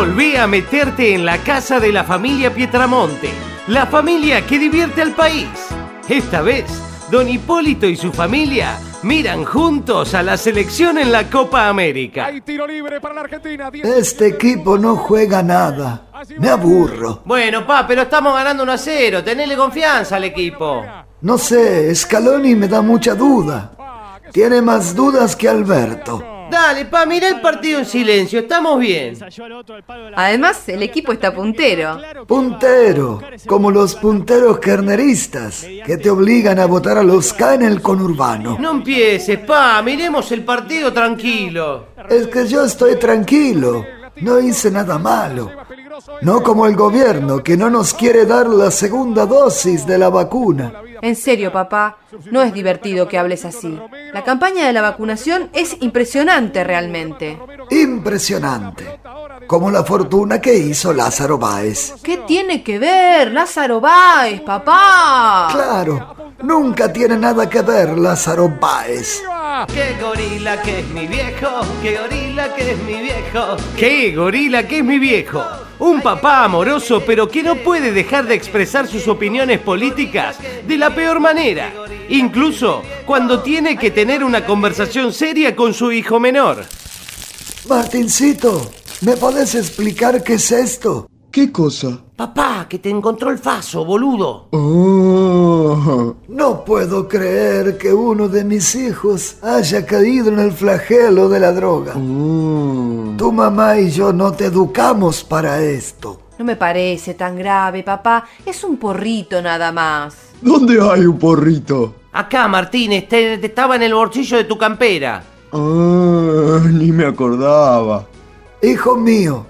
Volví a meterte en la casa de la familia Pietramonte, la familia que divierte al país. Esta vez, don Hipólito y su familia miran juntos a la selección en la Copa América. Hay tiro libre para la Argentina. Este equipo no juega nada. Me aburro. Bueno, pa, pero estamos ganando 1 a 0. Tenele confianza al equipo. No sé, Scaloni me da mucha duda. Tiene más dudas que Alberto. Dale, pa, mira el partido en silencio. Estamos bien. Además, el equipo está puntero. Puntero, como los punteros carneristas, que te obligan a votar a los K en el conurbano. No empieces, pa. Miremos el partido tranquilo. Es que yo estoy tranquilo. No hice nada malo. No como el gobierno, que no nos quiere dar la segunda dosis de la vacuna. En serio, papá, no es divertido que hables así. La campaña de la vacunación es impresionante realmente. Impresionante. Como la fortuna que hizo Lázaro Báez. ¿Qué tiene que ver Lázaro Báez, papá? Claro, nunca tiene nada que ver Lázaro Báez. ¡Qué gorila que es mi viejo! ¡Qué gorila que es mi viejo! ¡Qué gorila que es mi viejo! Un papá amoroso pero que no puede dejar de expresar sus opiniones políticas de la peor manera, incluso cuando tiene que tener una conversación seria con su hijo menor. Martincito, ¿me podés explicar qué es esto? ¿Qué cosa? Papá, que te encontró el faso, boludo. Oh. No puedo creer que uno de mis hijos haya caído en el flagelo de la droga. Oh. Tu mamá y yo no te educamos para esto. No me parece tan grave, papá. Es un porrito nada más. ¿Dónde hay un porrito? Acá, Martínez, te, te estaba en el bolsillo de tu campera. Ah, ni me acordaba. Hijo mío,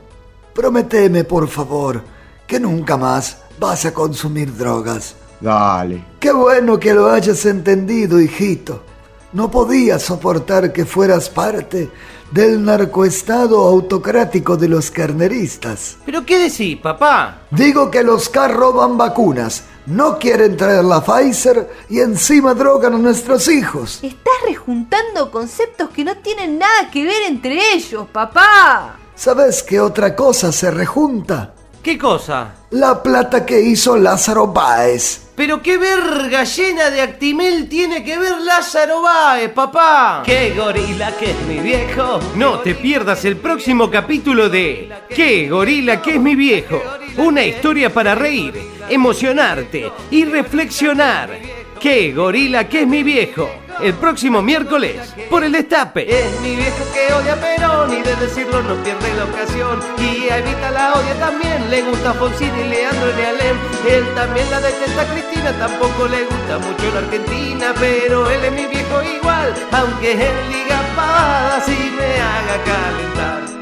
prometeme por favor que nunca más vas a consumir drogas. Dale. Qué bueno que lo hayas entendido, hijito. No podía soportar que fueras parte del narcoestado autocrático de los carneristas. ¿Pero qué decís, papá? Digo que los K roban vacunas, no quieren traer la Pfizer y encima drogan a nuestros hijos. Estás rejuntando conceptos que no tienen nada que ver entre ellos, papá. ¿Sabes qué otra cosa se rejunta? ¿Qué cosa? La plata que hizo Lázaro Báez. Pero qué verga llena de Actimel tiene que ver Lázaro Báez, papá. ¡Qué gorila que es mi viejo! No te pierdas el próximo capítulo de ¡Qué gorila que es mi viejo! Una historia para reír, emocionarte y reflexionar. ¡Qué gorila que es mi viejo! El próximo miércoles por el Destape. Es mi viejo que odia a Perón y de decirlo no pierde la ocasión. Y a Evita la odia también, le gusta Fonsín y Leandro y Alem. Él también la detesta a Cristina, tampoco le gusta mucho la Argentina. Pero él es mi viejo igual, aunque él diga pavadas y me haga calentar.